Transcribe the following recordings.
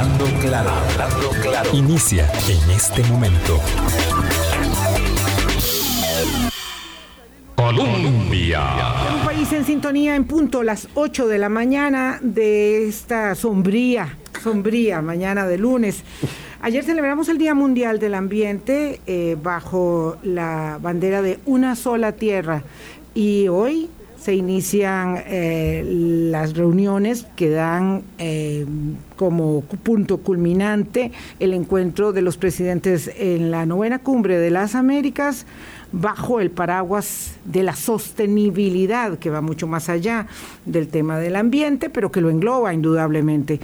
Hablando claro, hablando claro. Inicia en este momento. Colombia. Un país en sintonía en punto las 8 de la mañana de esta sombría, sombría mañana de lunes. Ayer celebramos el Día Mundial del Ambiente eh, bajo la bandera de una sola tierra y hoy se inician eh, las reuniones que dan eh, como punto culminante el encuentro de los presidentes en la novena cumbre de las Américas bajo el paraguas de la sostenibilidad, que va mucho más allá del tema del ambiente, pero que lo engloba indudablemente.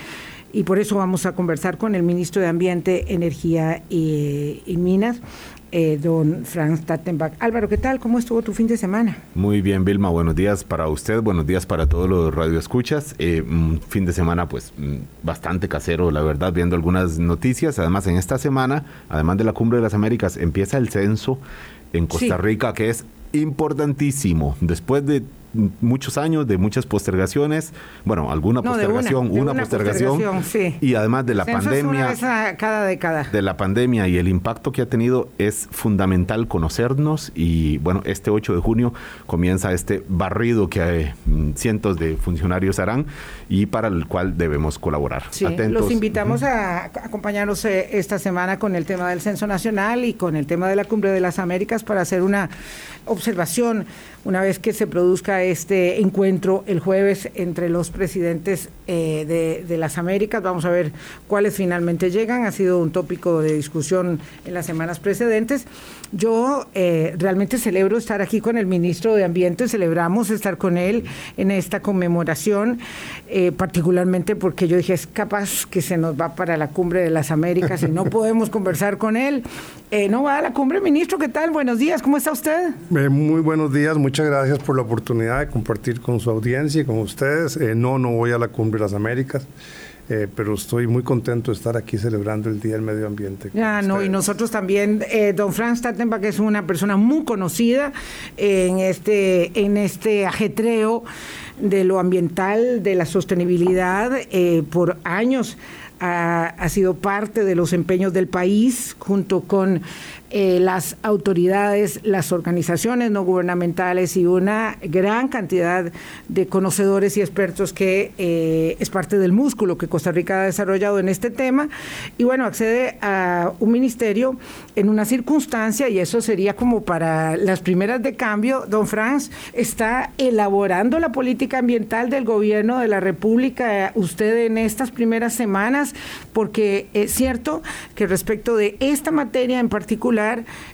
Y por eso vamos a conversar con el ministro de Ambiente, Energía y, y Minas, eh, don Franz Tattenbach. Álvaro, ¿qué tal? ¿Cómo estuvo tu fin de semana? Muy bien, Vilma. Buenos días para usted, buenos días para todos los radioescuchas. Eh, un fin de semana, pues, mm, bastante casero, la verdad, viendo algunas noticias. Además, en esta semana, además de la Cumbre de las Américas, empieza el censo en Costa Rica, que es importantísimo. Después de muchos años de muchas postergaciones, bueno, alguna postergación, una, postergación, y además de la pandemia, cada década. De la pandemia y el impacto que ha tenido es fundamental conocernos y bueno, este 8 de junio comienza este barrido que eh, cientos de funcionarios harán y para el cual debemos colaborar. Los invitamos a acompañarnos eh, esta semana con el tema del Censo Nacional y con el tema de la Cumbre de las Américas para hacer una observación una vez que se produzca este encuentro el jueves entre los presidentes eh, de, las Américas. Vamos a ver cuáles finalmente llegan. Ha sido un tópico de discusión en las semanas precedentes. Yo eh, realmente celebro estar aquí con el ministro de Ambiente, celebramos estar con él en esta conmemoración, eh, particularmente porque yo dije, es capaz que se nos va para la cumbre de las Américas y no podemos conversar con él. no va a la cumbre, ministro, ¿qué tal? Buenos días, ¿cómo está usted? muy buenos días, muchas gracias por la oportunidad de compartir con su audiencia y con ustedes. Eh, no, no voy a la Cumbre de las Américas. Eh, pero estoy muy contento de estar aquí celebrando el Día del Medio Ambiente. Ya, no, y nosotros también, eh, don Franz Tattenbach es una persona muy conocida en este, en este ajetreo de lo ambiental, de la sostenibilidad, por años ha, ha sido parte de los empeños del país junto con eh, las autoridades, las organizaciones no gubernamentales y una gran cantidad de conocedores y expertos que eh, es parte del músculo que Costa Rica ha desarrollado en este tema. Y bueno, accede a un ministerio en una circunstancia, y eso sería como para las primeras de cambio, don Franz está elaborando la política ambiental del gobierno de la República, usted en estas primeras semanas, porque es cierto que respecto de esta materia en particular,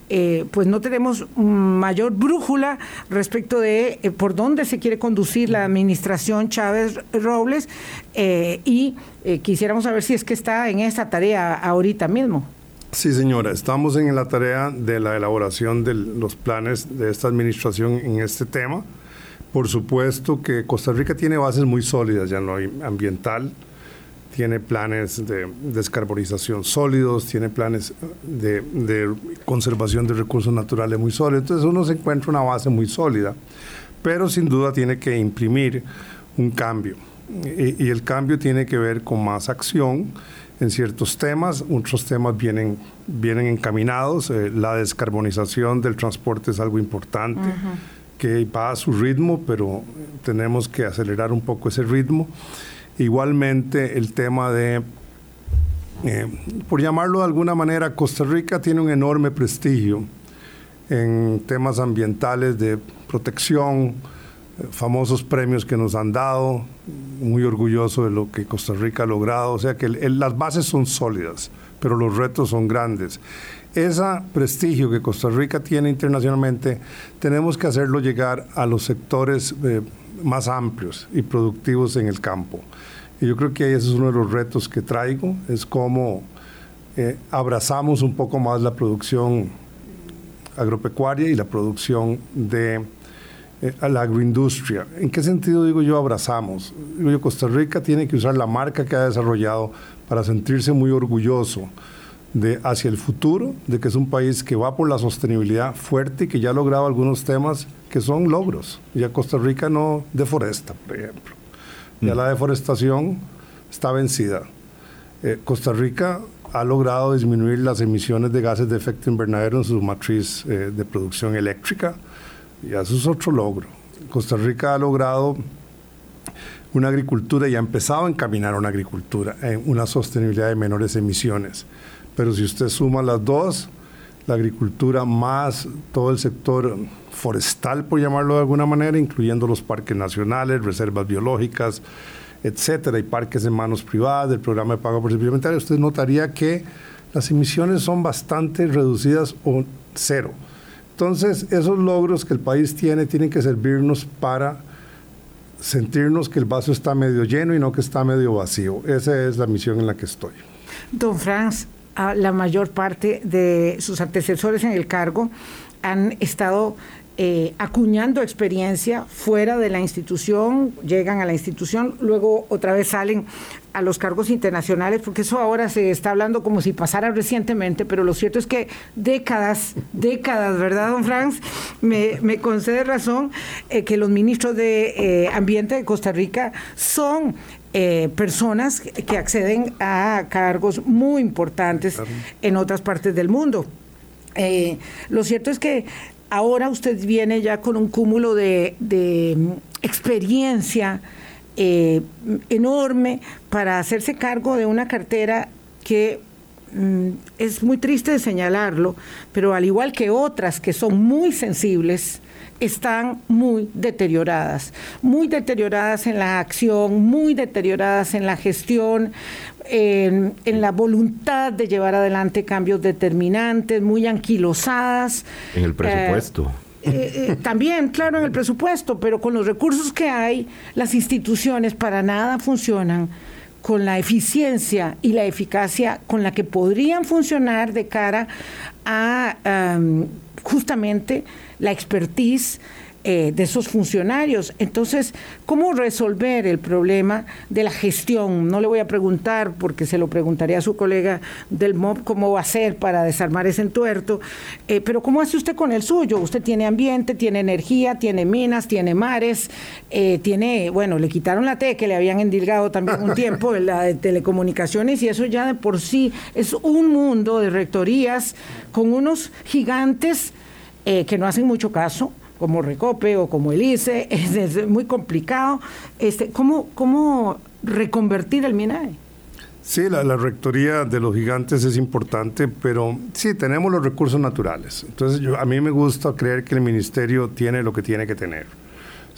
eh, pues no tenemos mayor brújula respecto de eh, por dónde se quiere conducir la administración Chávez Robles eh, y quisiéramos saber si es que está en esa tarea ahorita mismo. Sí, señora, estamos en la tarea de la elaboración de los planes de esta administración en este tema. Por supuesto que Costa Rica tiene bases muy sólidas ya en lo ambiental, tiene planes de descarbonización sólidos, tiene planes de, conservación de recursos naturales muy sólidos. Entonces uno se encuentra una base muy sólida, pero sin duda tiene que imprimir un cambio. Y, el cambio tiene que ver con más acción en ciertos temas, otros temas vienen, vienen encaminados. Eh, la descarbonización del transporte es algo importante. que va a su ritmo, pero tenemos que acelerar un poco ese ritmo. Igualmente el tema de, eh, por llamarlo de alguna manera, Costa Rica tiene un enorme prestigio en temas ambientales de protección, eh, famosos premios que nos han dado, muy orgulloso de lo que Costa Rica ha logrado, o sea que las bases son sólidas, pero los retos son grandes. Ese prestigio que Costa Rica tiene internacionalmente, tenemos que hacerlo llegar a los sectores eh, más amplios y productivos en el campo. Y yo creo que ese es uno de los retos que traigo, es cómo eh, abrazamos un poco más la producción agropecuaria y la producción de eh, la agroindustria. ¿En qué sentido digo yo abrazamos? Yo, Costa Rica tiene que usar la marca que ha desarrollado para sentirse muy orgulloso de hacia el futuro, de que es un país que va por la sostenibilidad fuerte y que ya ha logrado algunos temas que son logros. Ya Costa Rica no deforesta, por ejemplo. Ya la deforestación está vencida. Eh, Costa Rica ha logrado disminuir las emisiones de gases de efecto invernadero en su matriz eh, de producción eléctrica y eso es otro logro. Costa Rica ha logrado una agricultura y ha empezado a encaminar una agricultura en una sostenibilidad de menores emisiones. Pero si usted suma las dos, la agricultura más todo el sector forestal, por llamarlo de alguna manera, incluyendo los parques nacionales, reservas biológicas, etcétera, y parques en manos privadas, del programa de pago por servicio usted notaría que las emisiones son bastante reducidas o cero. Entonces, esos logros que el país tiene tienen que servirnos para sentirnos que el vaso está medio lleno y no que está medio vacío. Esa es la misión en la que estoy. Don Franz, la mayor parte de sus antecesores en el cargo han estado eh, acuñando experiencia fuera de la institución, llegan a la institución, luego otra vez salen a los cargos internacionales, porque eso ahora se está hablando como si pasara recientemente, pero lo cierto es que décadas, décadas, ¿verdad, don Franz? Me, concede razón eh, que los ministros de eh, Ambiente de Costa Rica son personas que acceden a cargos muy importantes en otras partes del mundo. lo cierto es que ahora usted viene ya con un cúmulo de, mm, experiencia eh, enorme para hacerse cargo de una cartera que mm, es muy triste de señalarlo, pero al igual que otras que son muy sensibles, están muy deterioradas, muy deterioradas en la acción, muy deterioradas en la gestión, en, la voluntad de llevar adelante cambios determinantes, muy anquilosadas. En el presupuesto. Eh, eh, eh, también, claro, en el presupuesto, pero con los recursos que hay, las instituciones para nada funcionan con la eficiencia y la eficacia con la que podrían funcionar de cara a justamente la expertise eh, de esos funcionarios. Entonces, ¿cómo resolver el problema de la gestión? No le voy a preguntar, porque se lo preguntaría a su colega del MOB, cómo va a hacer para desarmar ese entuerto, eh, pero ¿cómo hace usted con el suyo? Usted tiene ambiente, tiene energía, tiene minas, tiene mares, eh, tiene, bueno, le quitaron la T que le habían endilgado también un tiempo, la de telecomunicaciones, y eso ya de por sí es un mundo de rectorías con unos gigantes que no hacen mucho caso, como Recope o como el ICE, es, muy complicado. Este, ¿cómo, ¿Cómo reconvertir el MINAE? Sí, la, rectoría de los gigantes es importante, pero sí, tenemos los recursos naturales. Entonces, yo, a mí me gusta creer que el ministerio tiene lo que tiene que tener.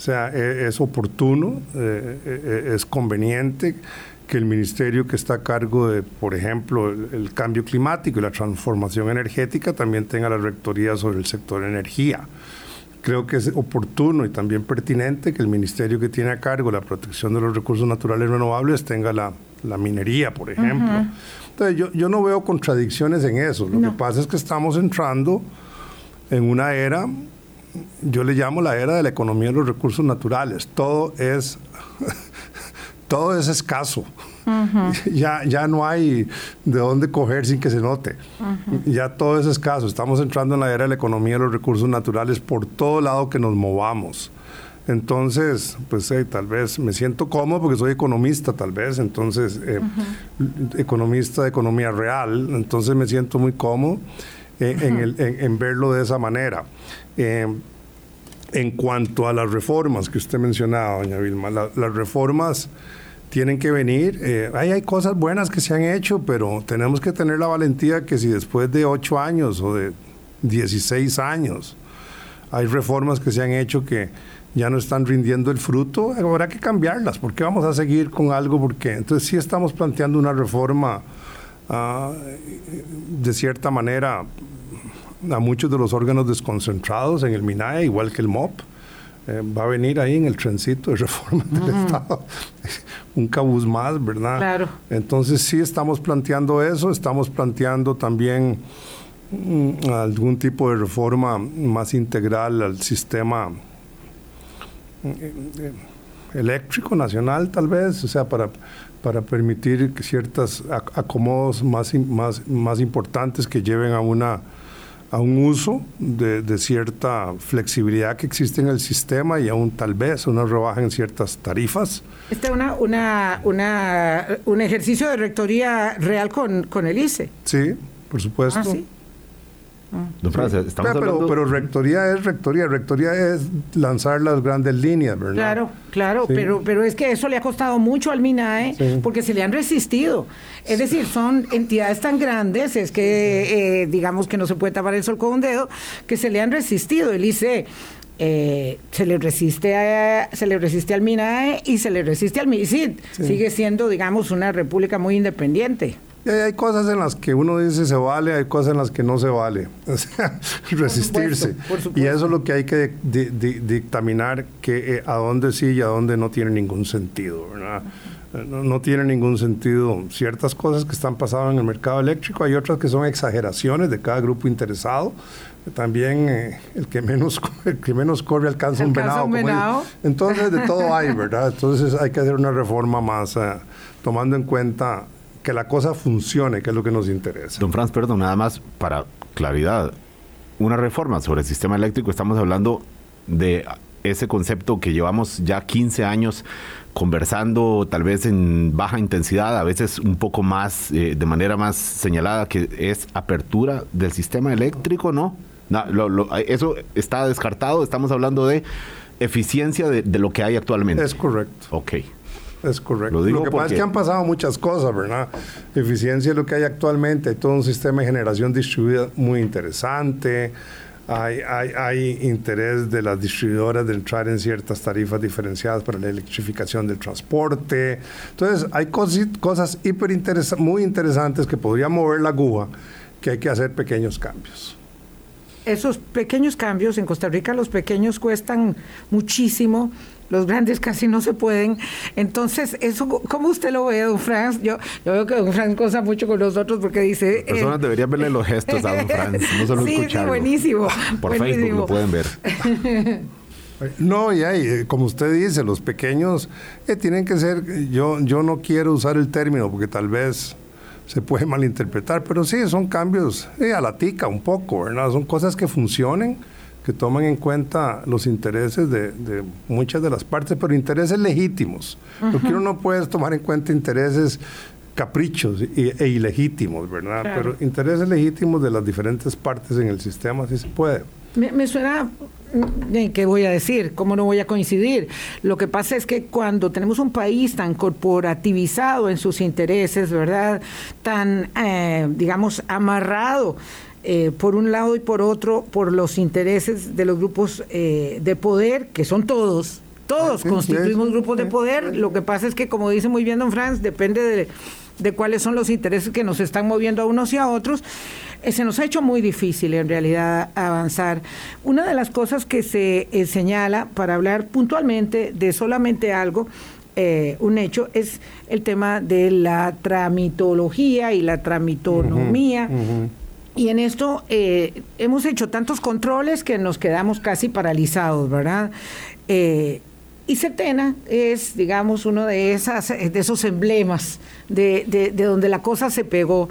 O sea, e, es, oportuno, eh, e, e, es conveniente que el ministerio que está a cargo de, por ejemplo, el, el, cambio climático y la transformación energética también tenga la rectoría sobre el sector energía creo que es oportuno y también pertinente que el ministerio que tiene a cargo la protección de los recursos naturales renovables tenga la, minería, por ejemplo. Entonces, yo, yo, no veo contradicciones en eso. Lo que pasa es que estamos entrando en una era, yo le llamo la era de la economía de los recursos naturales. Todo es, todo es escaso. ya, ya no hay de dónde coger sin que se note. Ya todo es escaso. Estamos entrando en la era de la economía de los recursos naturales por todo lado que nos movamos. Entonces, pues tal vez me siento cómodo porque soy economista, tal vez, entonces, eh, economista de economía real, entonces me siento muy cómodo eh, en, el, en, verlo de esa manera. Eh, en cuanto a las reformas que usted mencionaba, doña Vilma, las reformas tienen que venir. Eh, hay cosas buenas que se han hecho, pero tenemos que tener la valentía que si después de ocho años o de 16 años hay reformas que se han hecho que ya no están rindiendo el fruto, habrá que cambiarlas. ¿Por qué vamos a seguir con algo? Porque entonces sí estamos planteando una reforma ah, de cierta manera a muchos de los órganos desconcentrados en el MINAE, igual que el MOP. Eh, va a venir ahí en el trencito de reforma del Estado un cabuz más, ¿verdad? Claro. Entonces sí estamos planteando eso, estamos planteando también mm, algún tipo de reforma más integral al sistema mm, eléctrico nacional, tal vez, o sea, para, para permitir ciertos acomodos más, más, más importantes que lleven a una a un uso de, cierta flexibilidad que existe en el sistema y aún tal vez una rebaja en ciertas tarifas. Este es una, una, una, un ejercicio de rectoría real con, con el ICE. Sí, por supuesto. Ah, Don Francis, estamos pero, hablando... pero, rectoría es rectoría, rectoría es lanzar las grandes líneas, ¿verdad? Claro, claro, pero, pero es que eso le ha costado mucho al MINAE porque se le han resistido. Es decir, son entidades tan grandes, es que eh, digamos que no se puede tapar el sol con un dedo, que se le han resistido. El ICE eh, se le resiste a, se le resiste al MINAE y se le resiste al MISID. Sigue siendo, digamos, una república muy independiente. Y hay cosas en las que uno dice se vale, hay cosas en las que no se vale. resistirse. Y eso es lo que hay que dictaminar que eh, a dónde sí y a dónde no tiene ningún sentido. No, tiene ningún sentido ciertas cosas que están pasando en el mercado eléctrico, hay otras que son exageraciones de cada grupo interesado. También eh, el, que menos, el que menos corre alcanza, un venado. Entonces, de todo hay, ¿verdad? Entonces hay que hacer una reforma más, eh, tomando en cuenta que la cosa funcione, que es lo que nos interesa. Don Franz, perdón, nada más para claridad. Una reforma sobre el sistema eléctrico, estamos hablando de ese concepto que llevamos ya 15 años conversando, tal vez en baja intensidad, a veces un poco más, eh, de manera más señalada, que es apertura del sistema eléctrico, ¿no? eso está descartado, estamos hablando de eficiencia de, de, lo que hay actualmente. Es correcto. Ok. Es correcto. Lo, que pasa es que han pasado muchas cosas, ¿verdad? Eficiencia es lo que hay actualmente, hay todo un sistema de generación distribuida muy interesante. Hay, hay, hay, interés de las distribuidoras de entrar en ciertas tarifas diferenciadas para la electrificación del transporte. Entonces, hay cosas, cosas hiper muy interesantes que podrían mover la aguja, que hay que hacer pequeños cambios. Esos pequeños cambios, en Costa Rica los pequeños cuestan muchísimo los grandes casi no se pueden. Entonces, eso, ¿cómo usted lo ve, don Franz? Yo, yo veo que don Franz cosa mucho con nosotros porque dice... Las personas deberían verle los gestos a don Franz, no solo sí, Sí, buenísimo. Por Facebook lo pueden ver. No, y hay, eh, como usted dice, los pequeños eh, tienen que ser, yo, yo no quiero usar el término porque tal vez se puede malinterpretar, pero sí, son cambios eh, a la tica un poco, ¿verdad? Son cosas que funcionen que toman en cuenta los intereses de, muchas de las partes, pero intereses legítimos. Porque uno no puede tomar en cuenta intereses caprichos e, ilegítimos, ¿verdad? Pero intereses legítimos de las diferentes partes en el sistema sí se puede. Me, suena, mm, ¿qué voy a decir? ¿Cómo no voy a coincidir? Lo que pasa es que cuando tenemos un país tan corporativizado en sus intereses, ¿verdad? Tan, eh, digamos, amarrado eh, por un lado y por otro, por los intereses de los grupos eh, de poder, que son todos, todos constituimos grupos de poder. Lo que pasa es que, como dice muy bien don Franz, depende de, cuáles son los intereses que nos están moviendo a unos y a otros. Eh, se nos ha hecho muy difícil en realidad avanzar. Una de las cosas que se señala para hablar puntualmente de solamente algo, un hecho es el tema de la tramitología y la tramitonomía. Y en esto eh, hemos hecho tantos controles que nos quedamos casi paralizados, ¿verdad? Eh, y Setena es, digamos, uno de, esas, de esos emblemas de, de, donde la cosa se pegó.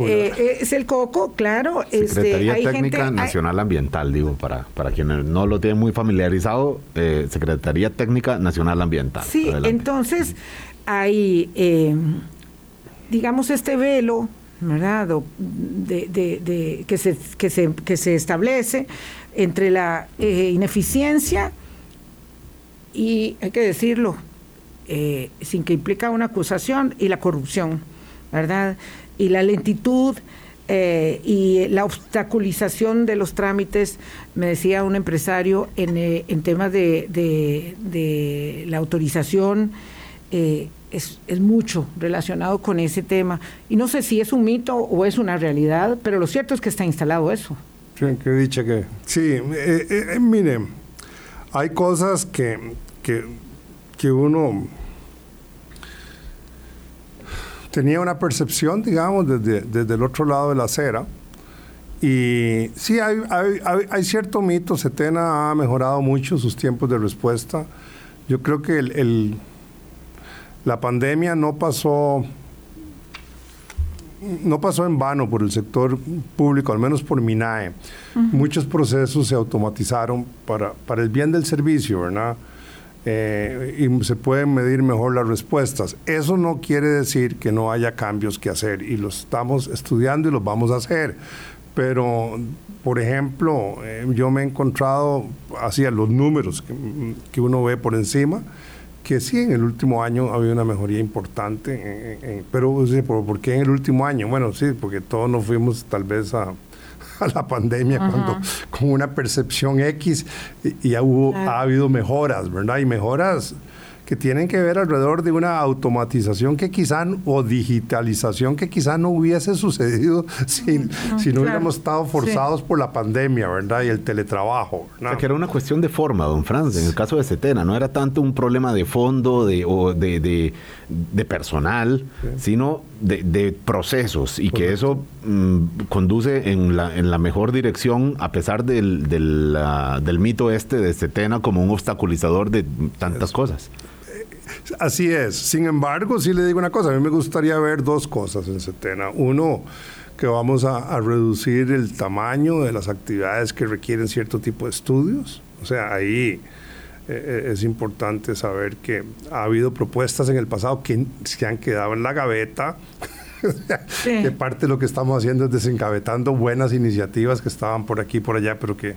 Eh, es el coco, claro. Este, Secretaría Técnica Nacional Ambiental, digo, para, para quienes no lo tienen muy familiarizado, Secretaría Técnica Nacional Ambiental. Sí, entonces hay, digamos, este velo ¿verdad? De, de, que, se, que, se, que se establece entre la eh, ineficiencia y, hay que decirlo, eh, sin que implica una acusación, y la corrupción, ¿verdad? Y la lentitud eh, y la obstaculización de los trámites, me decía un empresario, en, en temas de, de, la autorización es, es, mucho relacionado con ese tema. Y no sé si es un mito o es una realidad, pero lo cierto es que está instalado eso. Sí, que dicha que... Sí, eh, eh, eh, mire, hay cosas que, que, que, uno tenía una percepción, digamos, desde, desde el otro lado de la acera. Y sí, hay, hay, hay, cierto mito, Setena ha mejorado mucho sus tiempos de respuesta. Yo creo que el la pandemia no pasó no pasó en vano por el sector público, al menos por MINAE. Muchos procesos se automatizaron para, para el bien del servicio, ¿verdad? Eh, y se pueden medir mejor las respuestas. Eso no quiere decir que no haya cambios que hacer y los estamos estudiando y los vamos a hacer. Pero, por ejemplo, eh, yo me he encontrado, hacia los números que, que, uno ve por encima, que sí, en el último año ha habido una mejoría importante. pero, ¿por qué en el último año? Bueno, sí, porque todos nos fuimos tal vez a a la pandemia cuando con una percepción X y, ya hubo, ha habido mejoras, ¿verdad? Y mejoras que tienen que ver alrededor de una automatización que quizá o digitalización que quizá no hubiese sucedido si, si no hubiéramos estado forzados por la pandemia, ¿verdad? Y el teletrabajo. O sea, que era una cuestión de forma, don Franz, en el caso de Setena, no era tanto un problema de fondo de, o de, de, personal, sino de, procesos y que eso mm, conduce en la, en la mejor dirección a pesar del, del, del mito este de Setena como un obstaculizador de tantas cosas. Así es. Sin embargo, sí le digo una cosa, a mí me gustaría ver dos cosas en Setena. Uno, que vamos a, reducir el tamaño de las actividades que requieren cierto tipo de estudios. O sea, ahí eh, eh, es importante saber que ha habido propuestas en el pasado que se han quedado en la gaveta. que parte de lo que estamos haciendo es desencabetando buenas iniciativas que estaban por aquí y por allá, pero que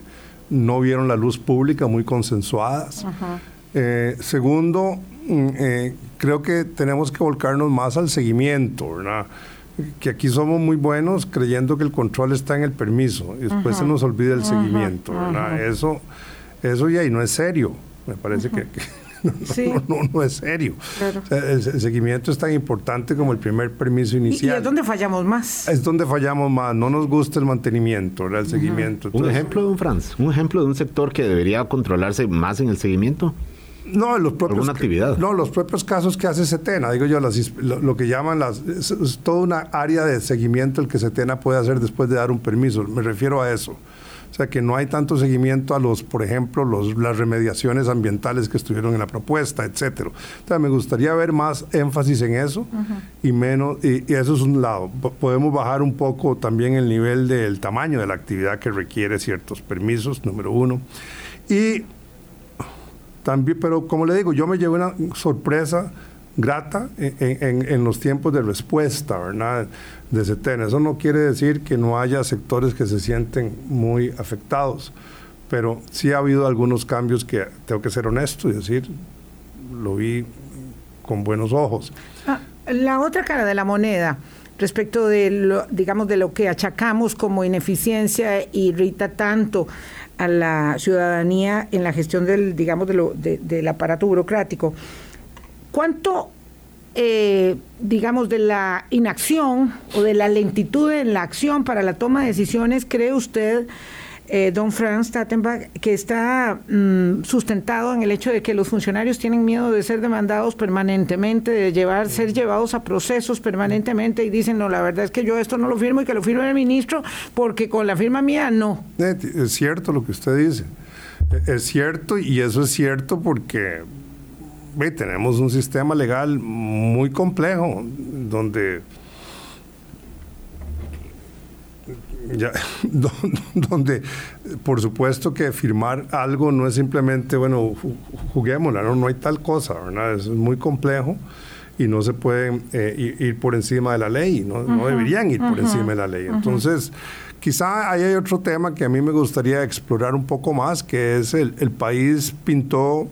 no vieron la luz pública, muy consensuadas. Eh, segundo, eh, creo que tenemos que volcarnos más al seguimiento, ¿verdad? Que aquí somos muy buenos creyendo que el control está en el permiso y después se nos olvida el seguimiento, ¿verdad? Eso, eso ya y no es serio. Me parece que, no, no, es serio. el, seguimiento es tan importante como el primer permiso inicial. ¿Y, es donde fallamos más? Es donde fallamos más. No nos gusta el mantenimiento, el seguimiento. un ejemplo, don Franz, un ejemplo de un sector que debería controlarse más en el seguimiento. No, los propios, actividad? No, los propios casos que hace Setena, digo yo, lo, que llaman las... Es, toda una área de seguimiento el que Setena puede hacer después de dar un permiso, me refiero a eso. O sea, que no hay tanto seguimiento a los, por ejemplo, los, las remediaciones ambientales que estuvieron en la propuesta, etcétera. Entonces, me gustaría ver más énfasis en eso y menos, y, y, eso es un lado. podemos bajar un poco también el nivel del tamaño de la actividad que requiere ciertos permisos, número uno. Y también, pero como le digo, yo me llevo una sorpresa grata en, los tiempos de respuesta, ¿verdad? De CETEN. Eso no quiere decir que no haya sectores que se sienten muy afectados, pero sí ha habido algunos cambios que tengo que ser honesto y decir, lo vi con buenos ojos. Ah, la otra cara de la moneda respecto de lo, digamos de lo que achacamos como ineficiencia irrita tanto a la ciudadanía en la gestión del, digamos, de lo, del aparato burocrático. ¿Cuánto, eh, digamos, de la inacción o de la lentitud en la acción para la toma de decisiones cree usted eh, don Franz Tattenbach, que está mm, sustentado en el hecho de que los funcionarios tienen miedo de ser demandados permanentemente, de llevar, ser llevados a procesos permanentemente y dicen, no, la verdad es que yo esto no lo firmo y que lo firme el ministro porque con la firma mía no. Eh, es cierto lo que usted dice. Eh, es cierto y eso es cierto porque tenemos un sistema legal muy complejo donde ya, donde por supuesto que firmar algo no es simplemente, bueno, juguémosla, no, no hay tal cosa, ¿verdad? Es muy complejo y no se puede eh, ir, por encima de la ley, no, no deberían ir por encima de la ley. Entonces, quizá ahí hay otro tema que a mí me gustaría explorar un poco más, que es el, el país pintó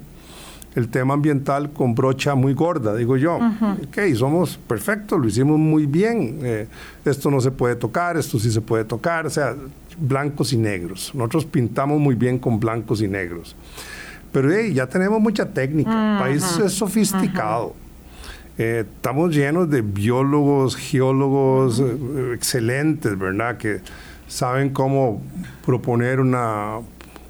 el tema ambiental con brocha muy gorda, digo yo. Ok, somos perfectos, lo hicimos muy bien. Eh, esto no se puede tocar, esto sí se puede tocar, o sea, blancos y negros. Nosotros pintamos muy bien con blancos y negros. Pero ya tenemos mucha técnica, el país es sofisticado. Eh, estamos llenos de biólogos, geólogos eh, excelentes, ¿verdad? Que saben cómo proponer una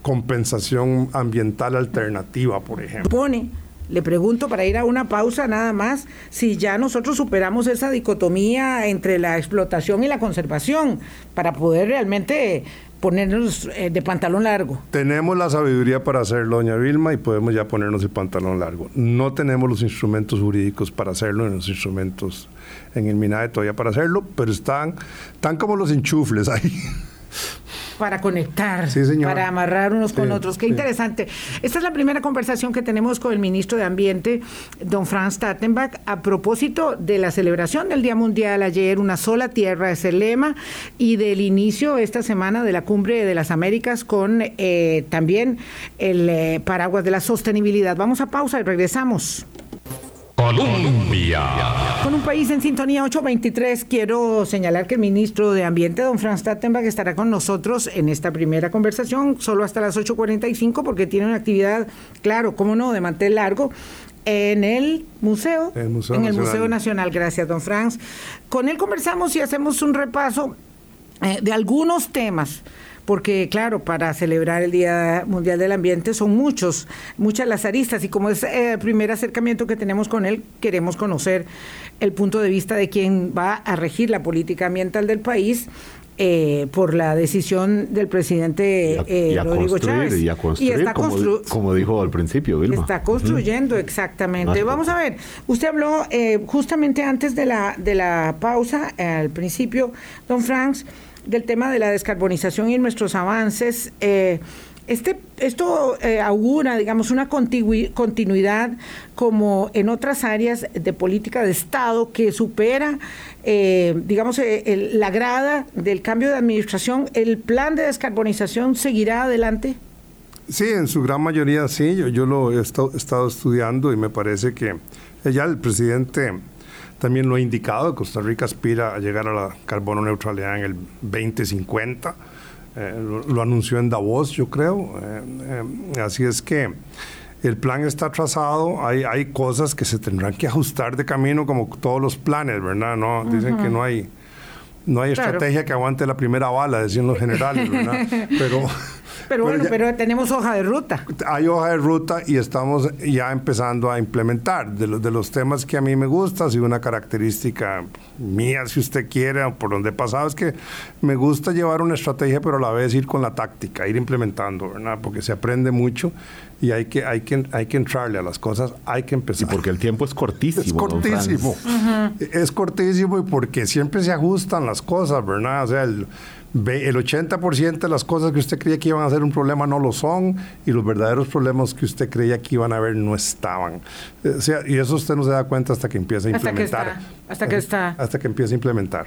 compensación ambiental alternativa, por ejemplo. Supone Le pregunto para ir a una pausa nada más si ya nosotros superamos esa dicotomía entre la explotación y la conservación para poder realmente ponernos eh, de pantalón largo. Tenemos la sabiduría para hacerlo, doña Vilma, y podemos ya ponernos de pantalón largo. No tenemos los instrumentos jurídicos para hacerlo, en los instrumentos en el MINAE todavía para hacerlo, pero están, están como los enchufles ahí para conectar, para amarrar unos con otros. Qué interesante. Esta es la primera conversación que tenemos con el ministro de Ambiente, don Franz Tattenbach, a propósito de la celebración del Día Mundial ayer, una sola tierra es el lema, y del inicio esta semana de la Cumbre de las Américas con eh, también el eh, paraguas de la sostenibilidad. Vamos a pausa y regresamos. Colombia. Con un país en sintonía 823, quiero señalar que el ministro de Ambiente, don Franz Tattenbach, estará con nosotros en esta primera conversación, solo hasta las 8.45, porque tiene una actividad, claro, cómo no, de mantel largo, en el museo, en el Museo Nacional. Gracias, don Franz. Con él conversamos y hacemos un repaso eh, de algunos temas porque claro, para celebrar el Día Mundial del Ambiente son muchos, muchas las aristas y como es eh, el primer acercamiento que tenemos con él, queremos conocer el punto de vista de quien va a regir la política ambiental del país. Eh, por la decisión del presidente eh, Rodrigo Chávez. Y, a construir, como, dijo al principio, Vilma. Está construyendo, exactamente. Vamos a ver, usted habló justamente antes de la, de la pausa, al principio, don Franks, del tema de la descarbonización y nuestros avances. Eh, este, esto eh, augura, digamos, una continuidad como en otras áreas de política de Estado que supera, eh, digamos, la grada del cambio de administración. ¿El plan de descarbonización seguirá adelante? Sí, en su gran mayoría sí. Yo, yo lo he estado estudiando y me parece que ya el presidente también lo ha indicado, Costa Rica aspira a llegar a la carbono neutralidad en el 2050. Eh, lo, anunció en Davos, yo creo. Eh, eh, así es que el plan está trazado, hay, hay cosas que se tendrán que ajustar de camino como todos los planes, ¿verdad? No, Dicen que no hay, no hay estrategia que aguante la primera bala, decían los generales, ¿verdad? Pero pero bueno, pero tenemos hoja de ruta. Hay hoja de ruta y estamos ya empezando a implementar. De, los, de los temas que a mí me gusta, si una característica mía, si usted quiere, por donde he pasado, es que me gusta llevar una estrategia, pero a la vez ir con la táctica, ir implementando, ¿verdad? Porque se aprende mucho y hay que, hay que, hay que entrarle a las cosas, hay que empezar. Y porque el tiempo es cortísimo. Es cortísimo. Es cortísimo y porque siempre se ajustan las cosas, ¿verdad? O sea, el, el 80% de las cosas que usted creía que iban a ser un problema no lo son y los verdaderos problemas que usted creía que iban a haber no estaban. O sea, y eso usted no se da cuenta hasta que empieza a implementar. Hasta que está. Hasta que empieza a implementar.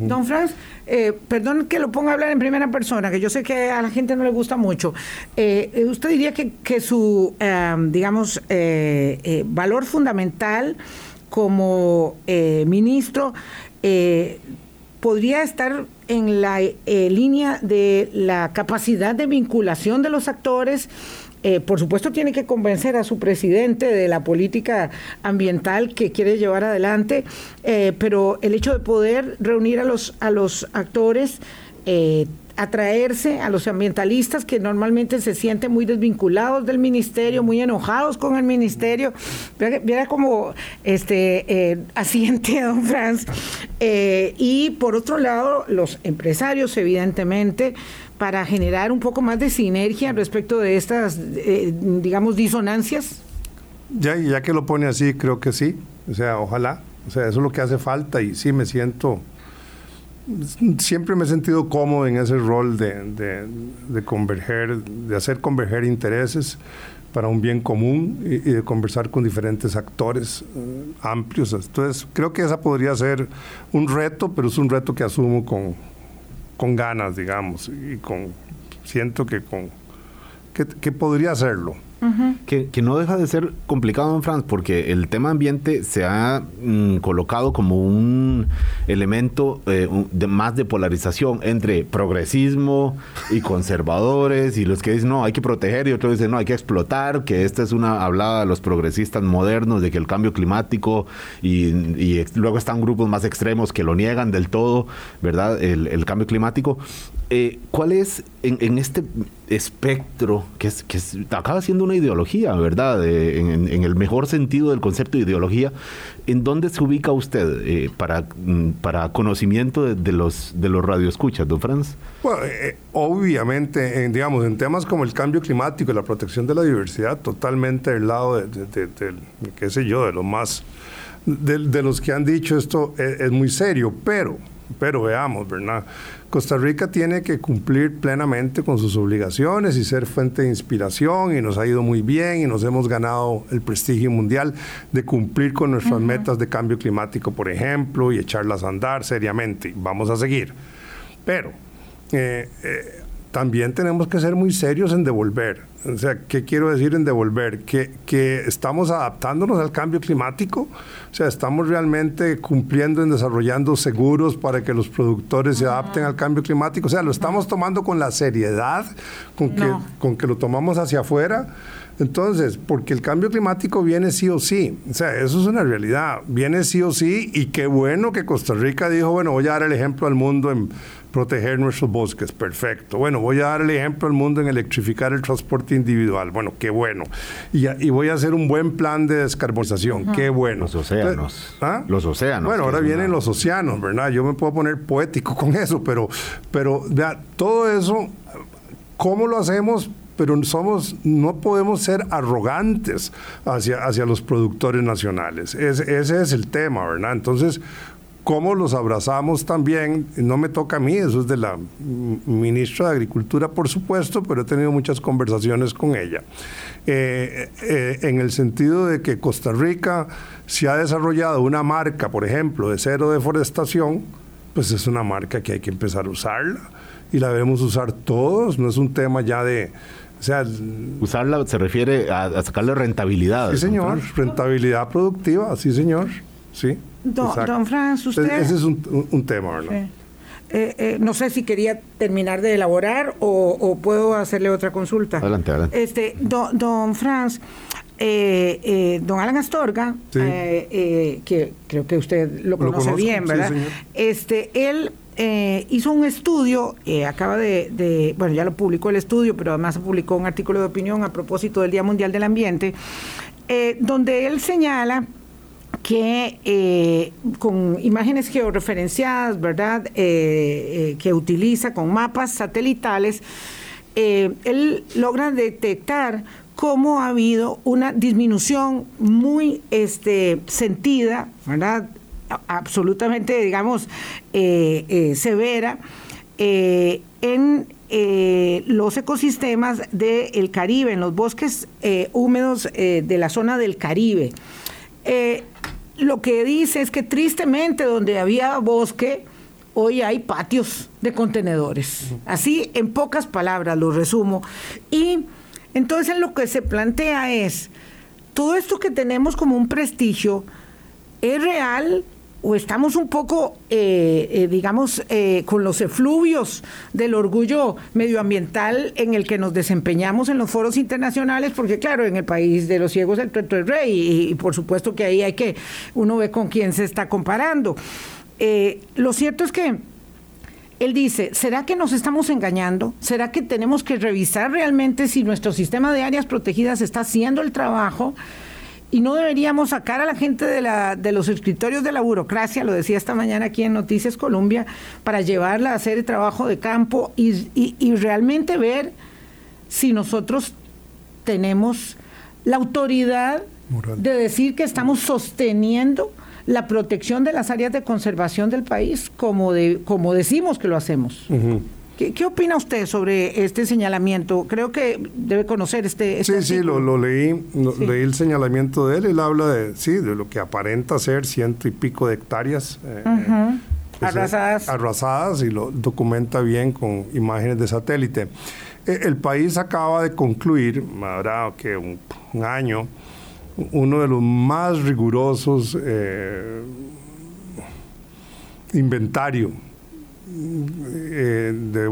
Don Franz, eh, perdón que lo ponga a hablar en primera persona, que yo sé que a la gente no le gusta mucho. Eh, ¿Usted diría que, que su, em, digamos, eh, valor fundamental como ministro podría estar en la eh, línea de la capacidad de vinculación de los actores. Eh, por supuesto, tiene que convencer a su presidente de la política ambiental que quiere llevar adelante, eh, pero el hecho de poder reunir a los, a los actores atraerse a los ambientalistas que normalmente se sienten muy desvinculados del ministerio, muy enojados con el ministerio. Viera como este eh, asiente a don Franz. Eh, y por otro lado, los empresarios, evidentemente, para generar un poco más de sinergia respecto de estas, eh, digamos, disonancias. Ya, ya que lo pone así, creo que sí. O sea, ojalá. O sea, eso es lo que hace falta y sí me siento siempre me he sentido cómodo en ese rol de, converger, de hacer converger intereses para un bien común y, de conversar con diferentes actores eh, amplios. Entonces, creo que esa podría ser un reto, pero es un reto que asumo con, con ganas, digamos, y con siento que con que podría hacerlo que, no deja de ser complicado en Francia porque el tema ambiente se ha mm, colocado como un elemento eh, más de polarización entre progresismo y conservadores y los que dicen no, hay que proteger y otros dicen no, hay que explotar, que esta es una hablada de los progresistas modernos de que el cambio climático y, luego están grupos más extremos que lo niegan del todo, ¿verdad? El cambio climático eh, ¿cuál es en, este espectro que, es, que acaba siendo una ideología, verdad? en, el mejor sentido del concepto de ideología, ¿en dónde se ubica usted eh, para, mm, para conocimiento de, los, de los radioescuchas, don Franz? Bueno, eh, obviamente, en, digamos, en temas como el cambio climático y la protección de la diversidad, totalmente del lado de, qué sé yo, de lo más, de, los que han dicho esto es muy serio, pero, pero veamos, ¿verdad? Costa Rica tiene que cumplir plenamente con sus obligaciones y ser fuente de inspiración y nos ha ido muy bien y nos hemos ganado el prestigio mundial de cumplir con nuestras metas de cambio climático, por ejemplo, y echarlas a andar seriamente. Vamos a seguir. Pero eh, eh, también tenemos que ser muy serios en devolver. O sea, ¿qué quiero decir en devolver? Que, que estamos adaptándonos al cambio climático, o sea, estamos realmente cumpliendo y desarrollando seguros para que los productores se adapten al cambio climático, o sea, lo estamos tomando con la seriedad con que, con que lo tomamos hacia afuera. Entonces, porque el cambio climático viene sí o sí, o sea, eso es una realidad, viene sí o sí y qué bueno que Costa Rica dijo, bueno, voy a dar el ejemplo al mundo en proteger nuestros bosques, perfecto. Bueno, voy a dar el ejemplo al mundo en electrificar el transporte individual, bueno, qué bueno. Y, y voy a hacer un buen plan de descarbonización, qué bueno. Los océanos. ¿ah? Los océanos. Bueno, ahora vienen los océanos, ¿verdad? Yo me puedo poner poético con eso, pero, pero vea, todo eso, ¿cómo lo hacemos? Pero somos, no podemos ser arrogantes hacia, hacia los productores nacionales. ese es el tema, ¿verdad? Entonces, cómo los abrazamos también, no me toca a mí, eso es de la ministra de Agricultura, por supuesto, pero he tenido muchas conversaciones con ella. Eh, eh, en el sentido de que Costa Rica se ha desarrollado una marca, por ejemplo, de cero deforestación, pues es una marca que hay que empezar a usarla y la debemos usar todos, no es un tema ya de... O sea, Usarla se refiere a, sacarle rentabilidad. Sí, señor, rentabilidad productiva, sí, señor, sí. Don, Franz, usted... Ese es un, tema, ¿verdad? Eh, eh, no sé si quería terminar de elaborar o, puedo hacerle otra consulta. Adelante, adelante. Este, don, don Franz, eh, don Alan Astorga, que creo que usted lo conoce bien, ¿verdad? este, él hizo un estudio, acaba de, bueno, ya lo publicó el estudio, pero además publicó un artículo de opinión a propósito del Día Mundial del Ambiente, donde él señala que eh, con imágenes georreferenciadas, ¿verdad? Eh, eh, que utiliza con mapas satelitales, él logra detectar cómo ha habido una disminución muy este, sentida, ¿verdad? Absolutamente, digamos, severa en los ecosistemas del Caribe, en los bosques húmedos de la zona del Caribe lo que dice es que tristemente donde había bosque, hoy hay patios de contenedores. Así, en pocas palabras, lo resumo. Y entonces lo que se plantea es, todo esto que tenemos como un prestigio, ¿es real o estamos un poco, eh, eh, digamos, eh, con los efluvios del orgullo medioambiental en el que nos desempeñamos en los foros internacionales, porque claro, en el país de los ciegos el tuerto es rey y, por supuesto que ahí hay que, uno ve con quién se está comparando. lo cierto es que él dice, ¿será que nos estamos engañando? ¿Será que tenemos que revisar realmente si nuestro sistema de áreas protegidas está haciendo el trabajo? Y no deberíamos sacar a la gente de, la, de los escritorios de la burocracia, lo decía esta mañana aquí en Noticias Colombia, para llevarla a hacer el trabajo de campo y, y, realmente ver si nosotros tenemos la autoridad de decir que estamos sosteniendo la protección de las áreas de conservación del país como, de, como decimos que lo hacemos. ¿Qué, opina usted sobre este señalamiento? Creo que debe conocer este. este sí, sí, lo, leí, leí el señalamiento de él. Él habla de, sí, de lo que aparenta ser ciento y pico de hectáreas. Eh, pues, eh, arrasadas. arrasadas y lo documenta bien con imágenes de satélite. Eh, el país acaba de concluir, habrá que un, año, uno de los más rigurosos inventarios eh, de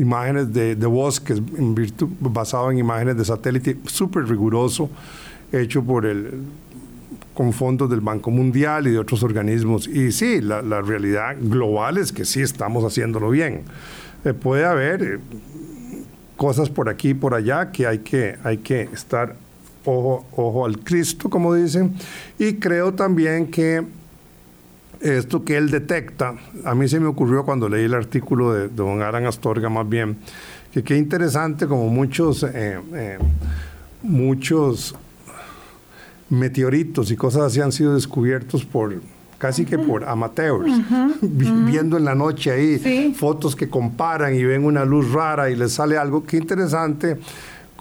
imágenes de, bosques en basado en imágenes de satélite, súper riguroso, hecho por el con fondos del Banco Mundial y de otros organismos. Y sí, la, realidad global es que sí estamos haciéndolo bien. Eh, puede haber eh, cosas por aquí y por allá que hay que, hay que estar ojo, ojo al Cristo, como dicen. Y creo también que esto que él detecta, a mí se me ocurrió cuando leí el artículo de, don Aran Astorga más bien, que qué interesante como muchos, eh, eh, muchos meteoritos y cosas así han sido descubiertos por casi que por amateurs, viendo en la noche ahí fotos que comparan y ven una luz rara y les sale algo, qué interesante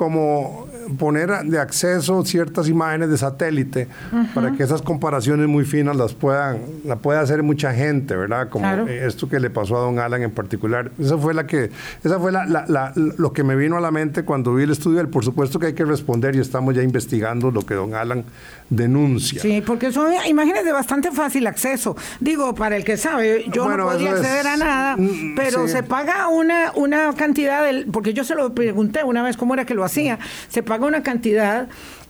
como poner de acceso ciertas imágenes de satélite para que esas comparaciones muy finas las puedan la pueda hacer mucha gente, ¿verdad? Como esto que le pasó a Don Alan en particular. Esa fue la que esa fue la, lo que me vino a la mente cuando vi el estudio. Por supuesto que hay que responder y estamos ya investigando lo que Don Alan denuncia. Sí, porque son imágenes de bastante fácil acceso. Digo, para el que sabe, yo no podía acceder a nada, pero se paga una una cantidad del porque yo se lo pregunté una vez cómo era que lo hacía. Se paga una cantidad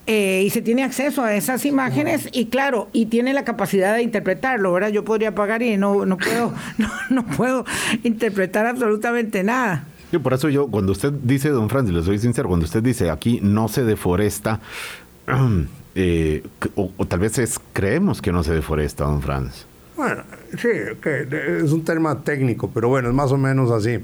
eh, y se tiene acceso a esas imágenes y claro, y tiene la capacidad de interpretarlo, ¿verdad? Yo podría pagar y no, no puedo, no, puedo interpretar absolutamente nada. Sí, por eso yo, cuando usted dice, don Francis, le soy sincero, cuando usted dice aquí no se deforesta, eh, o, tal vez es, creemos que no se deforesta, don Francis. Bueno, sí, es un tema técnico, pero bueno, es más o menos así.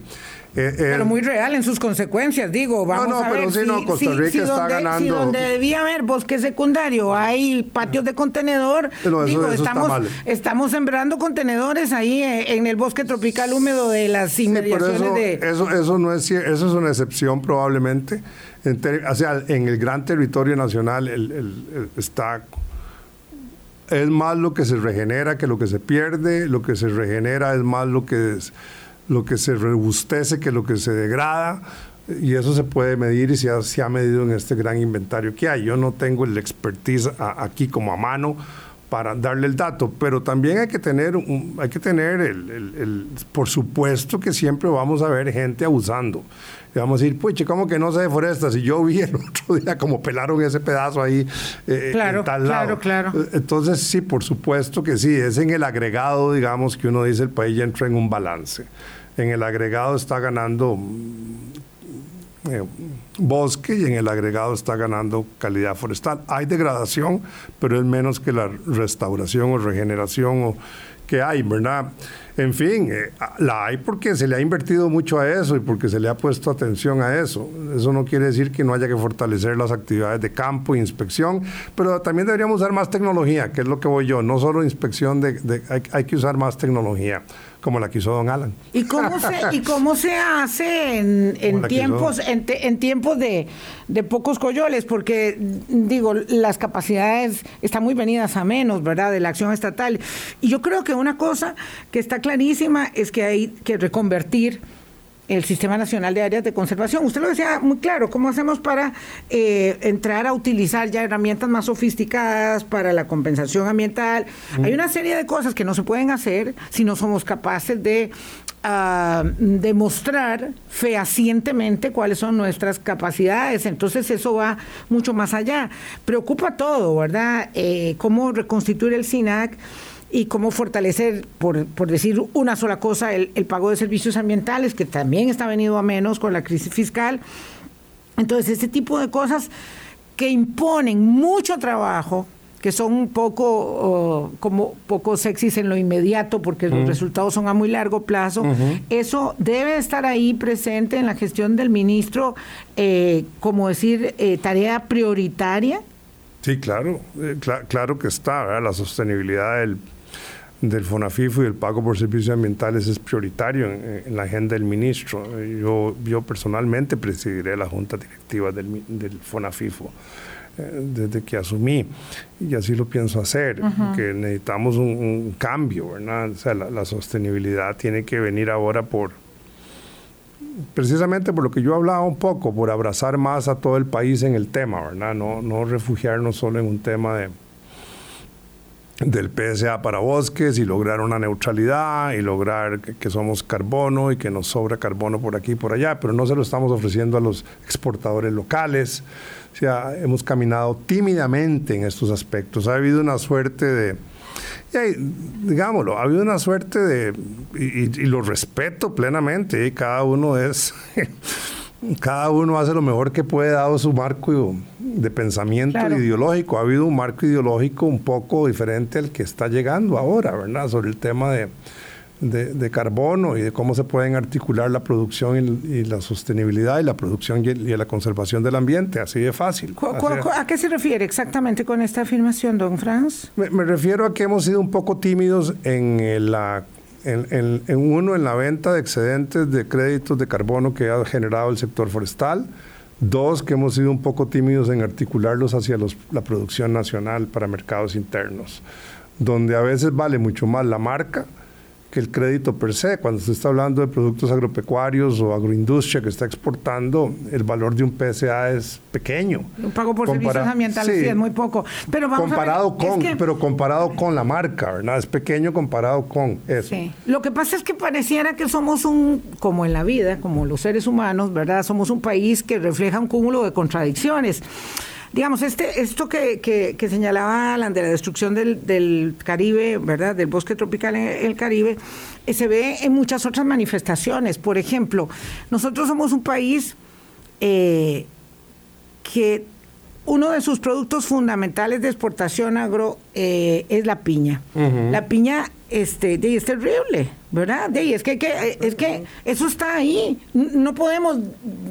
Eh, pero muy real en sus consecuencias, digo, vamos no, no, a ver pero si, no, Costa Rica está donde, ganando. Si donde debía haber bosque secundario hay patios de contenedor, digo, estamos, estamos sembrando contenedores ahí eh, en el bosque tropical húmedo de las inmediaciones eso, de... Eso, eso, no es, eso es una excepción probablemente. En o sea, en el gran territorio nacional el, está es más lo que se regenera que lo que se pierde, lo que se regenera es más lo que es, lo que se robustece que lo que se degrada, y eso se puede medir y se ha, se ha medido en este gran inventario que hay. Yo no tengo el expertise aquí como a mano para darle el dato, pero también hay que tener, hay que tener el, el, por supuesto que siempre vamos a ver gente abusando. Y vamos a decir, pues, ¿cómo que no se deforesta? Si yo vi el otro día como pelaron ese pedazo ahí eh, claro, en tal lado. Claro, claro. Entonces, sí, por supuesto que sí, es en el agregado, digamos, que uno dice el país ya entra en un balance en el agregado está ganando mm, eh, bosque y en el agregado está ganando calidad forestal. Hay degradación, pero es menos que la restauración o regeneración o que hay, ¿verdad? En fin, eh, la hay porque se le ha invertido mucho a eso y porque se le ha puesto atención a eso. Eso no quiere decir que no haya que fortalecer las actividades de campo e inspección, pero también deberíamos usar más tecnología, que es lo que voy yo. No solo inspección, de, hay que usar más tecnología como la quiso don Alan. ¿Y cómo se, y cómo se hace en, tiempos, en, tiempos de, pocos coyoles? Porque, digo, las capacidades están muy venidas a menos, ¿verdad?, de la acción estatal. Y yo creo que una cosa que está clarísima es que hay que reconvertir el Sistema Nacional de Áreas de Conservación. Usted lo decía muy claro, ¿cómo hacemos para eh, entrar a utilizar ya herramientas más sofisticadas para la compensación ambiental? Hay una serie de cosas que no se pueden hacer si no somos capaces de uh, demostrar fehacientemente cuáles son nuestras capacidades. Entonces eso va mucho más allá. Preocupa todo, ¿verdad? Eh, cómo reconstituir el SINAC y cómo fortalecer, por, por decir una sola cosa, el, el, pago de servicios ambientales, que también está venido a menos con la crisis fiscal. Entonces, este tipo de cosas que imponen mucho trabajo, que son un poco como poco sexys en lo inmediato porque los resultados son a muy largo plazo. Eso debe estar ahí presente en la gestión del ministro, eh, como decir, eh, tarea prioritaria. Sí, claro, eh, claro que está, la sostenibilidad del del FONAFIFO y el pago por servicios ambientales es prioritario en, la agenda del ministro. Yo, yo personalmente presidiré la junta directiva del, del FONAFIFO eh, desde que asumí y así lo pienso hacer, que necesitamos un, cambio, ¿verdad? O sea, la, sostenibilidad tiene que venir ahora por, precisamente por lo que yo hablaba un poco, por abrazar más a todo el país en el tema, ¿verdad? No, no refugiarnos solo en un tema de del PSA para bosques y lograr una neutralidad y lograr que, somos carbono y que nos sobra carbono por aquí y por allá, pero no se lo estamos ofreciendo a los exportadores locales. O sea, hemos caminado tímidamente en estos aspectos. Ha habido una suerte de, digámoslo, ha habido una suerte de, y, lo respeto plenamente, cada uno es, cada uno hace lo mejor que puede dado su marco de pensamiento ideológico. Ha habido un marco ideológico un poco diferente al que está llegando ahora, ¿verdad? Sobre el tema de, de, carbono y de cómo se pueden articular la producción y, la sostenibilidad y la producción y, la conservación del ambiente, así de fácil. ¿A qué se refiere exactamente con esta afirmación, don Franz? Me, refiero a que hemos sido un poco tímidos en la en, uno, en la venta de excedentes de créditos de carbono que ha generado el sector forestal. Dos, que hemos sido un poco tímidos en articularlos hacia la producción nacional para mercados internos, donde a veces vale mucho más la marca que el crédito per se. Cuando se está hablando de productos agropecuarios o agroindustria que está exportando, el valor de un PSA es pequeño. Un pago por servicios ambientales sí, es muy poco. Pero comparado con, pero comparado con la marca, ¿verdad? Es pequeño comparado con eso. Lo que pasa es que pareciera que somos un, como en la vida, como los seres humanos, ¿verdad? Somos un país que refleja un cúmulo de contradicciones digamos, este, esto que, que, señalaba Alan de la destrucción del, Caribe, ¿verdad? Del bosque tropical en el Caribe, eh, se ve en muchas otras manifestaciones. Por ejemplo, nosotros somos un país eh, que uno de sus productos fundamentales de exportación agro eh, es la piña. La piña este, es terrible, ¿verdad? es, que, es que eso está ahí. No podemos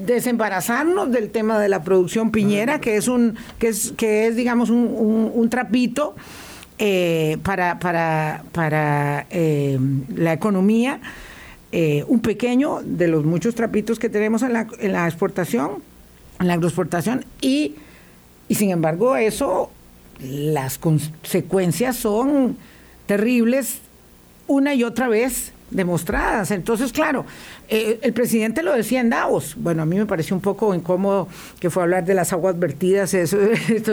desembarazarnos del tema de la producción piñera, que es un, que es, que es digamos, un, trapito eh, para, para, para eh, la economía, un pequeño de los muchos trapitos que tenemos en la, en la exportación, en la agroexportación, y y sin embargo, eso, las consecuencias son terribles una y otra vez demostradas. Entonces, claro, eh, el presidente lo decía en Davos. Bueno, a mí me pareció un poco incómodo que fue hablar de las aguas vertidas, eso,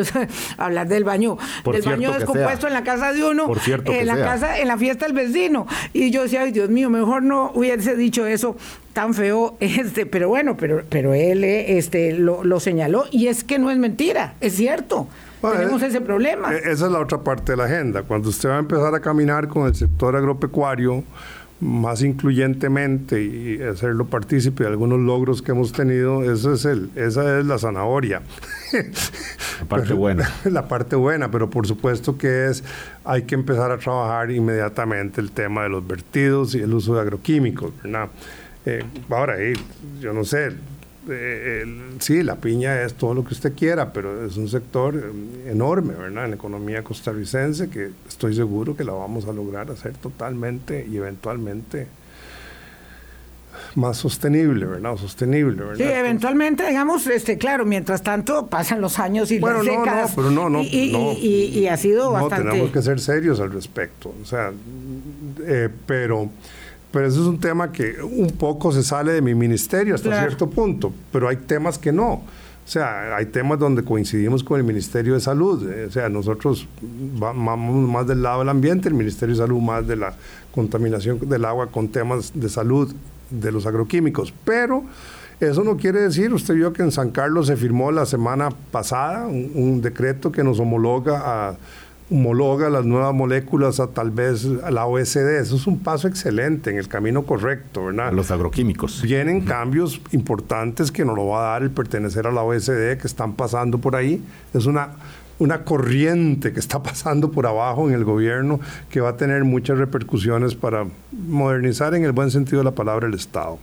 hablar del baño, del baño descompuesto en la casa de uno, en la casa, en la fiesta del vecino. Y yo decía, ay Dios mío, mejor no hubiese dicho eso tan feo, este, pero bueno, pero, pero él este, lo, lo señaló y es que no es mentira, es cierto. Tenemos ese problema. E, esa es la otra parte de la agenda. Cuando usted va a empezar a caminar con el sector agropecuario, más incluyentemente y hacerlo partícipe de algunos logros que hemos tenido, eso es el, esa es la zanahoria. La parte buena. La parte buena, pero por supuesto que es, hay que empezar a trabajar inmediatamente el tema de los vertidos y el uso de agroquímicos, eh, ahora, yo no sé, eh, sí, la piña es todo lo que usted quiera, pero es un sector eh, enorme, ¿verdad? En la economía costarricense que estoy seguro que la vamos a lograr hacer totalmente y eventualmente más sostenible, ¿verdad? Sostenible, ¿verdad? Sí, eventualmente, digamos, este, claro, mientras tanto pasan los años y bueno, las no, no, pero no, no, y, ha sido bastante... No, tenemos que ser serios al respecto, o sea, eh, pero pero eso es un tema que un poco se sale de mi ministerio hasta cierto punto, pero hay temas que no. O sea, hay temas donde coincidimos con el Ministerio de Salud. Eh, o sea, nosotros vamos más del lado del ambiente, el Ministerio de Salud más de la contaminación del agua con temas de salud de los agroquímicos. Pero eso no quiere decir, usted vio que en San Carlos se firmó la semana pasada un decreto que nos homologa a homologa las nuevas moléculas a tal vez a la OSD. Eso es un paso excelente en el camino correcto, ¿verdad? Los agroquímicos. Vienen cambios importantes que nos lo va a dar el pertenecer a la OSD que están pasando por ahí. Es una una corriente que está pasando por abajo en el gobierno que va a tener muchas repercusiones para modernizar en el buen sentido de la palabra el Estado.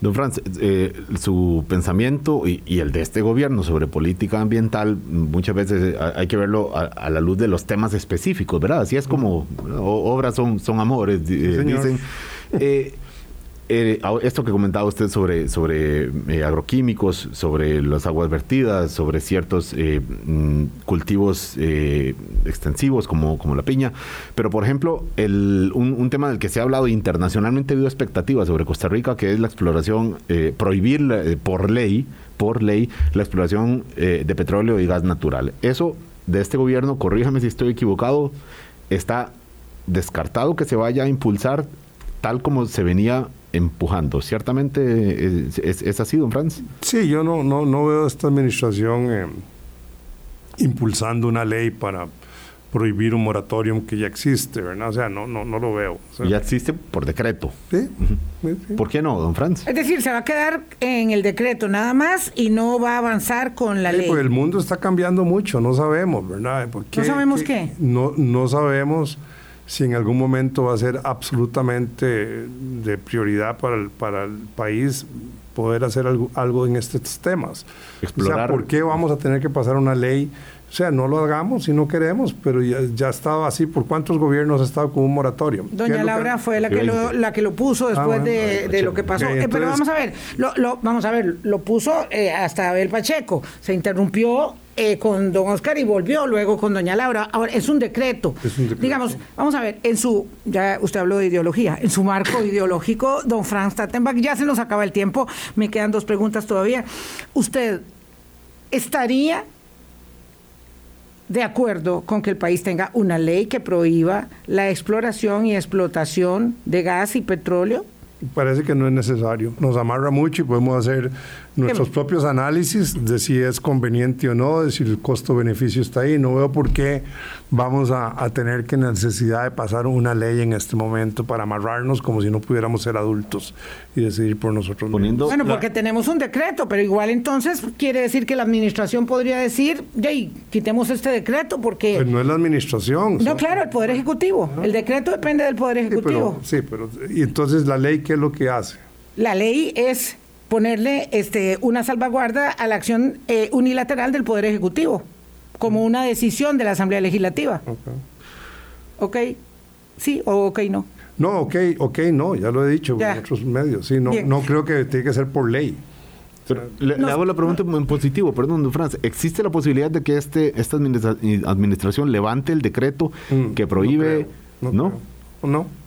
Don Franz, eh, su pensamiento y, el de este gobierno sobre política ambiental muchas veces eh, hay que verlo a, la luz de los temas específicos, ¿verdad? Así es como obras son, son amores, eh, dicen. Eh, esto que comentaba usted sobre, sobre eh, agroquímicos, sobre las aguas vertidas, sobre ciertos eh, mm, cultivos extensivos como, como la piña, pero por ejemplo, el, un, tema del que se ha hablado internacionalmente, ha habido expectativas sobre Costa Rica, que es la exploración, prohibir por ley, por ley, la exploración de petróleo y gas natural. Eso de este gobierno, corríjame si estoy equivocado, está descartado que se vaya a impulsar tal como se venía empujando. ¿Ciertamente es, es, así, don Franz? Sí, yo no, no, no veo esta administración eh, impulsando una ley para prohibir un moratorium que ya existe, ¿verdad? O sea, no, no, no lo veo. ya existe por decreto. ¿Sí? ¿Por qué no, don Franz? Es decir, se va a quedar en el decreto nada más y no va a avanzar con la ley. Pues el mundo está cambiando mucho, no sabemos, ¿verdad? ¿No sabemos qué? No, no sabemos si en algún momento va a ser absolutamente de prioridad para el, para el país poder hacer algo, algo en estos temas. Explorar. O sea, ¿por qué vamos a tener que pasar una ley o sea, no lo hagamos si no queremos, pero ya, ya ha estado así. ¿Por cuántos gobiernos ha estado con un moratorio? Doña Laura fue la que, lo, la que lo puso ah, después de, lo que pasó. Eh, pero vamos a ver, lo, vamos a ver, lo puso eh, hasta Abel Pacheco. Se interrumpió eh, con don Oscar y volvió luego con doña Laura. Ahora, es un decreto. Es un decreto. Digamos, vamos a ver, en su, ya usted habló de ideología, en su marco ideológico, don Franz Tattenbach, ya se nos acaba el tiempo, me quedan dos preguntas todavía. ¿Usted estaría de acuerdo con que el país tenga una ley que prohíba la exploración y explotación de gas y petróleo? Parece que no es necesario. Nos amarra mucho y podemos hacer nuestros propios análisis de si es conveniente o no, de si el costo-beneficio está ahí. No veo por qué vamos a, tener que necesidad de pasar una ley en este momento para amarrarnos como si no pudiéramos ser adultos y decidir por nosotros mismos. Bueno, porque tenemos un decreto, pero igual entonces quiere decir que la administración podría decir, hey, quitemos este decreto porque... Pues no es la administración. No, claro, el Poder Ejecutivo. El decreto depende del Poder Ejecutivo. Sí pero, sí, pero... ¿Y entonces la ley qué es lo que hace? La ley es ponerle este, una salvaguarda a la acción eh, unilateral del Poder Ejecutivo, como una decisión de la Asamblea Legislativa. Ok. ¿Ok? ¿Sí o ok no? No, ok, ok, no, ya lo he dicho en otros medios. Sí, no, no creo que tiene que ser por ley. le, hago la pregunta en positivo, perdón, don Franz. ¿Existe la posibilidad de que este, esta administración levante el decreto mm, que prohíbe... No, no, no, no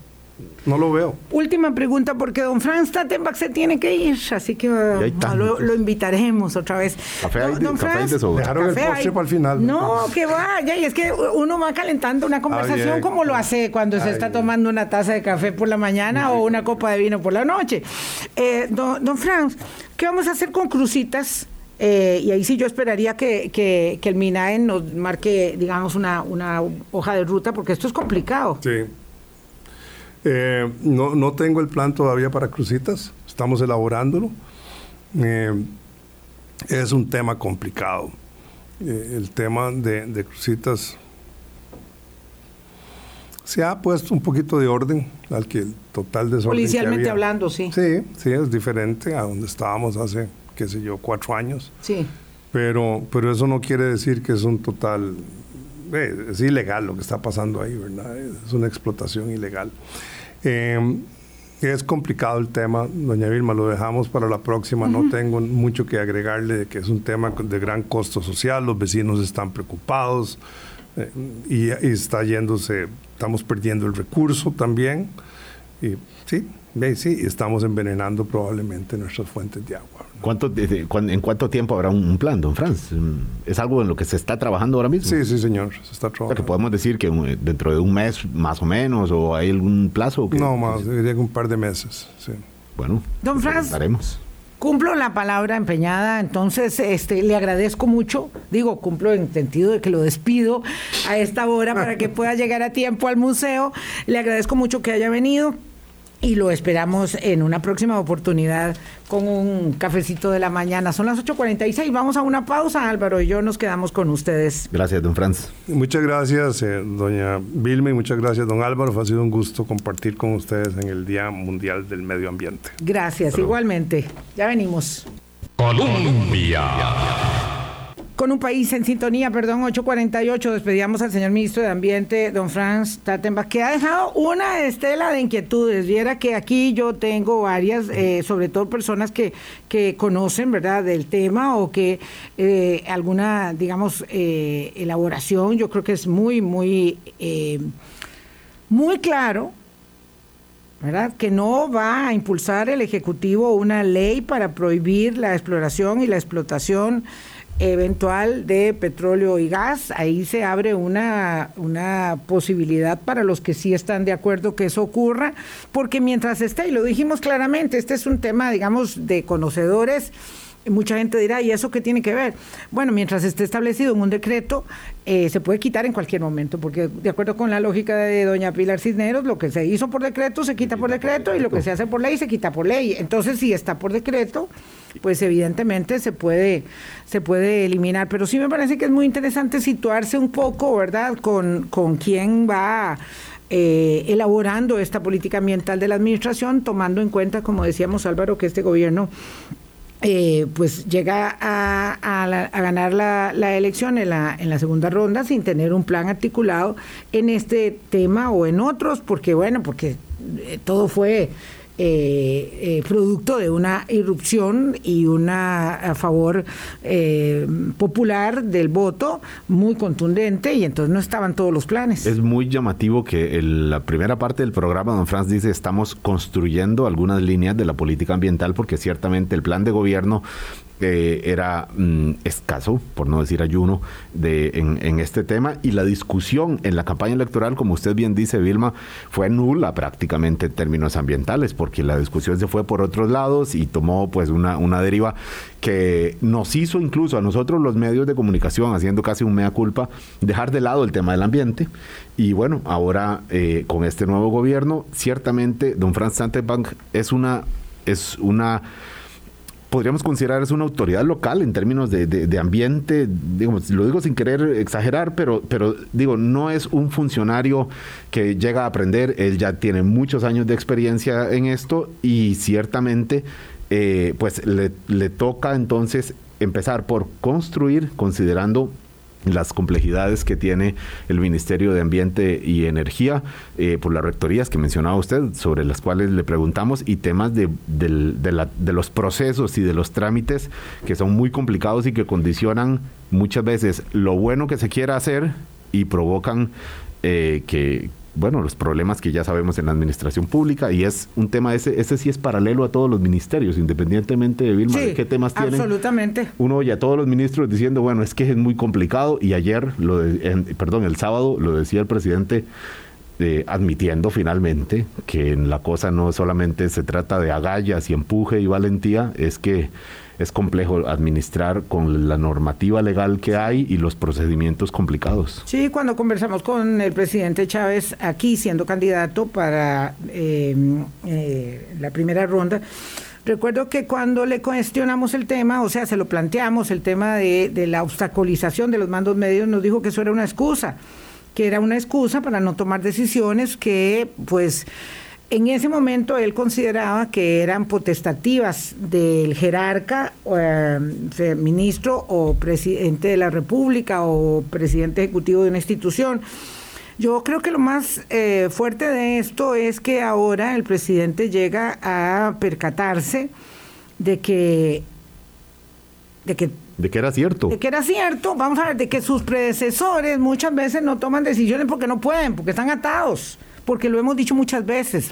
lo veo. Última pregunta, porque don Franz Tattenbach se tiene que ir, así que uh, lo, invitaremos otra vez. Café don, Franz, Dejaron el postre para el final. No, que vaya, y es que uno va calentando una conversación como lo hace cuando se está tomando una taza de café por la mañana o una copa de vino por la noche. Eh, don, don Franz, ¿qué vamos a hacer con crucitas? Eh, y ahí sí yo esperaría que, que, que, el MINAE nos marque, digamos, una, una hoja de ruta, porque esto es complicado. Sí. Eh, no, no, tengo el plan todavía para crucitas, estamos elaborándolo. Eh, es un tema complicado. Eh, el tema de, crucitas se ha puesto un poquito de orden al que el total desorden. Policialmente hablando, sí. Sí, sí, es diferente a donde estábamos hace, qué sé yo, cuatro años. Sí. Pero, pero eso no quiere decir que es un total. es ilegal lo que está pasando ahí, ¿verdad? Es una explotación ilegal. Eh, es complicado el tema, doña Vilma, lo dejamos para la próxima. No tengo mucho que agregarle de que es un tema de gran costo social, los vecinos están preocupados eh, y, está yéndose, estamos perdiendo el recurso también. Y sí, sí, estamos envenenando probablemente nuestras fuentes de agua. ¿Cuánto, ¿En cuánto tiempo habrá un, plan, don Franz? ¿Es algo en lo que se está trabajando ahora mismo? Sí, sí, señor, se está trabajando. que podemos decir que dentro de un mes más o menos, o hay algún plazo? no, más, diría que un par de meses, sí. Bueno, don Franz, haremos. Cumplo la palabra empeñada, entonces este, le agradezco mucho, digo, cumplo en sentido de que lo despido a esta hora para que pueda llegar a tiempo al museo. Le agradezco mucho que haya venido, y lo esperamos en una próxima oportunidad con un cafecito de la mañana. Son las 8.46, vamos a una pausa, Álvaro y yo nos quedamos con ustedes. Gracias, don Franz. Muchas gracias, eh, doña Vilma, y muchas gracias, don Álvaro. Ha sido un gusto compartir con ustedes en el Día Mundial del Medio Ambiente. Gracias, igualmente. Ya venimos. Colombia. Con un país en sintonía, perdón, 848, despedíamos al señor ministro de Ambiente, don Franz Tattenbach, que ha dejado una estela de inquietudes. Viera que aquí yo tengo varias, eh, sobre todo personas que, que conocen, ¿verdad?, del tema o que eh, alguna, digamos, eh, elaboración, yo creo que es muy, muy, muy claro, ¿verdad?, que no va a impulsar el Ejecutivo una ley para prohibir la exploración y la explotación eventual de petróleo y gas, ahí se abre una, una posibilidad para los que sí están de acuerdo que eso ocurra, porque mientras esté, y lo dijimos claramente, este es un tema, digamos, de conocedores, mucha gente dirá, ¿y eso qué tiene que ver? Bueno, mientras esté establecido en un decreto, eh, se puede quitar en cualquier momento, porque de acuerdo con la lógica de doña Pilar Cisneros, lo que se hizo por decreto se quita por decreto y lo que se hace por ley se quita por ley. Entonces, si está por decreto, pues evidentemente se puede, se puede eliminar. Pero sí me parece que es muy interesante situarse un poco, ¿verdad?, con, con quién va eh, elaborando esta política ambiental de la administración, tomando en cuenta, como decíamos Álvaro, que este gobierno eh, pues llega a, ganar la, elección en la, en la segunda ronda sin tener un plan articulado en este tema o en otros, porque bueno, porque eh, todo fue eh, eh, producto de una irrupción y una a favor eh, popular del voto muy contundente y entonces no estaban todos los planes. Es muy llamativo que la primera parte del programa, don Franz dice, estamos construyendo algunas líneas de la política ambiental porque ciertamente el plan de gobierno era mm, escaso, por no decir ayuno, de, en, este tema. Y la discusión en la campaña electoral, como usted bien dice, Vilma, fue nula prácticamente en términos ambientales, porque la discusión se fue por otros lados y tomó pues una, una deriva que nos hizo incluso a nosotros los medios de comunicación, haciendo casi un mea culpa, dejar de lado el tema del ambiente. Y bueno, ahora eh, con este nuevo gobierno, ciertamente don Franz Santebank es una... Es una podríamos considerar es una autoridad local en términos de, ambiente, digamos, lo digo sin querer exagerar, pero, pero digo, no es un funcionario que llega a aprender, él ya tiene muchos años de experiencia en esto y ciertamente eh, pues le toca entonces empezar por construir considerando las complejidades que tiene el Ministerio de Ambiente y Energía eh, por las rectorías que mencionaba usted, sobre las cuales le preguntamos, y temas de, de, los procesos y de los trámites que son muy complicados y que condicionan muchas veces lo bueno que se quiera hacer y provocan eh, que, bueno, los problemas que ya sabemos en la administración pública y es un tema ese, ese sí es paralelo a todos los ministerios, independientemente de Vilma, de qué temas tienen. Absolutamente. Uno oye a todos los ministros diciendo, bueno, es que es muy complicado y ayer, lo perdón, el sábado lo decía el presidente eh, admitiendo finalmente que en la cosa no solamente se trata de agallas y empuje y valentía, es que es complejo administrar con la normativa legal que hay y los procedimientos complicados. Sí, cuando conversamos con el presidente Chávez aquí siendo candidato para eh, eh, la primera ronda, Recuerdo que cuando le cuestionamos el tema, o sea, se lo planteamos, el tema de, la obstaculización de los mandos medios, nos dijo que eso era una excusa, que era una excusa para no tomar decisiones que, pues, en ese momento él consideraba que eran potestativas del jerarca, eh, ministro o presidente de la República o presidente ejecutivo de una institución. Yo creo que lo más eh, fuerte de esto es que ahora el presidente llega a percatarse de que de que de que era cierto. De que era cierto, vamos a ver, de que sus predecesores muchas veces no toman decisiones porque no pueden, porque están atados, porque lo hemos dicho muchas veces.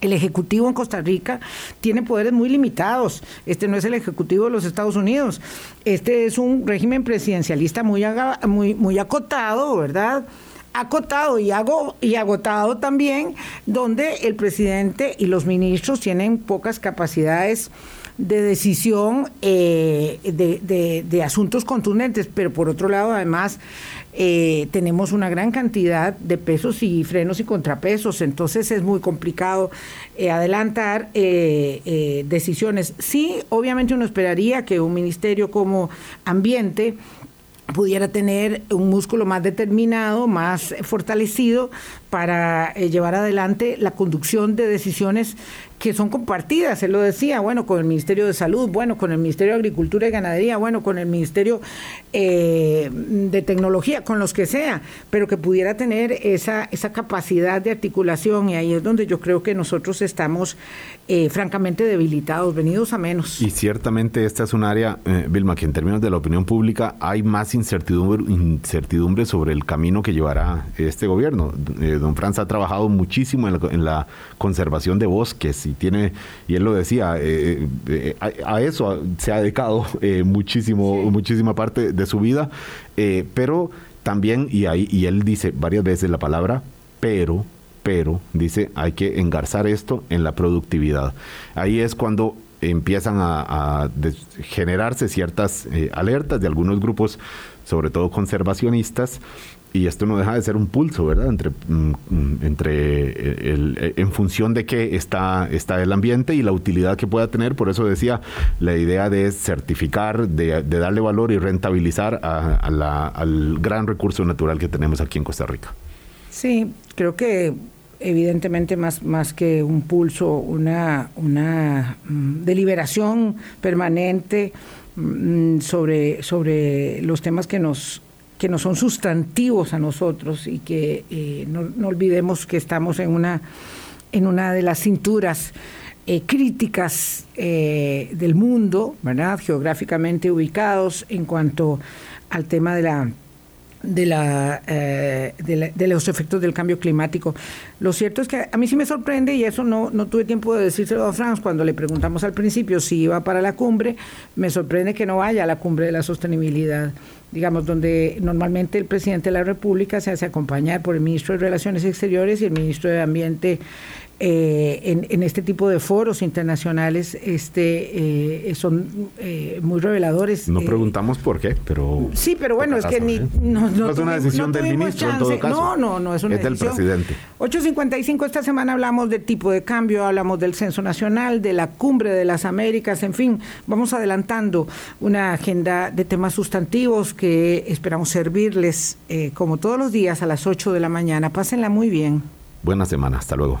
El Ejecutivo en Costa Rica tiene poderes muy limitados. Este no es el Ejecutivo de los Estados Unidos. Este es un régimen presidencialista muy, muy, muy acotado, ¿verdad? acotado y, agotado también, donde el presidente y los ministros tienen pocas capacidades de decisión eh, de, de, asuntos contundentes, pero por otro lado, además, eh, tenemos una gran cantidad de pesos y frenos y contrapesos, entonces es muy complicado eh, adelantar decisiones. Sí, obviamente uno esperaría que un ministerio como Ambiente pudiera tener un músculo más determinado, más fortalecido para llevar adelante la conducción de decisiones que son compartidas, él lo decía, bueno, con el Ministerio de Salud, bueno, con el Ministerio de Agricultura y Ganadería, bueno, con el Ministerio eh, de Tecnología, con los que sea, pero que pudiera tener esa, esa capacidad de articulación y ahí es donde yo creo que nosotros estamos eh, francamente debilitados, venidos a menos. Y ciertamente esta es un área, eh, Vilma, que en términos de la opinión pública hay más incertidumbre, incertidumbre sobre el camino que llevará este gobierno. don Franz ha trabajado muchísimo en la, en la conservación de bosques y tiene, y él lo decía, eh, eh, a, eso se ha dedicado muchísimo, muchísima parte de su vida, pero también, y, ahí, y él dice varias veces la palabra, pero, pero, dice, hay que engarzar esto en la productividad. Ahí es cuando empiezan a, generarse ciertas alertas de algunos grupos, sobre todo conservacionistas, y esto no deja de ser un pulso, ¿verdad? Entre, mm, mm, entre eh, eh, en función de qué está, está el ambiente y la utilidad que pueda tener. Por eso decía, la idea de certificar, de, darle valor y rentabilizar al gran recurso natural que tenemos aquí en Costa Rica. Sí, creo que evidentemente más, más que un pulso, una, una mm, deliberación permanente sobre, sobre los temas que nos que no son sustantivos a nosotros y que eh, no, olvidemos que estamos en una, en una de las cinturas eh, críticas eh, del mundo, ¿verdad? geográficamente ubicados en cuanto al tema de la de, la, de, los efectos del cambio climático. Lo cierto es que a mí sí me sorprende, y eso no, no tuve tiempo de decírselo a Franz cuando le preguntamos al principio si iba para la cumbre, me sorprende que no vaya a la cumbre de la sostenibilidad digamos, donde normalmente el presidente de la República se hace acompañar por el ministro de Relaciones Exteriores y el ministro de Ambiente eh, en, este tipo de foros internacionales este, eh, son eh, muy reveladores. No preguntamos por qué, pero... Sí, pero bueno, es que ni... No, no, es una decisión del ministro en todo caso. No, no, no es una es del presidente. 8.55 esta semana hablamos de tipo de cambio, hablamos del censo nacional, de la cumbre de las Américas, en fin, vamos adelantando una agenda de temas sustantivos que esperamos servirles como todos los días a las 8 de la mañana. Pásenla muy bien. Buena semana, hasta luego.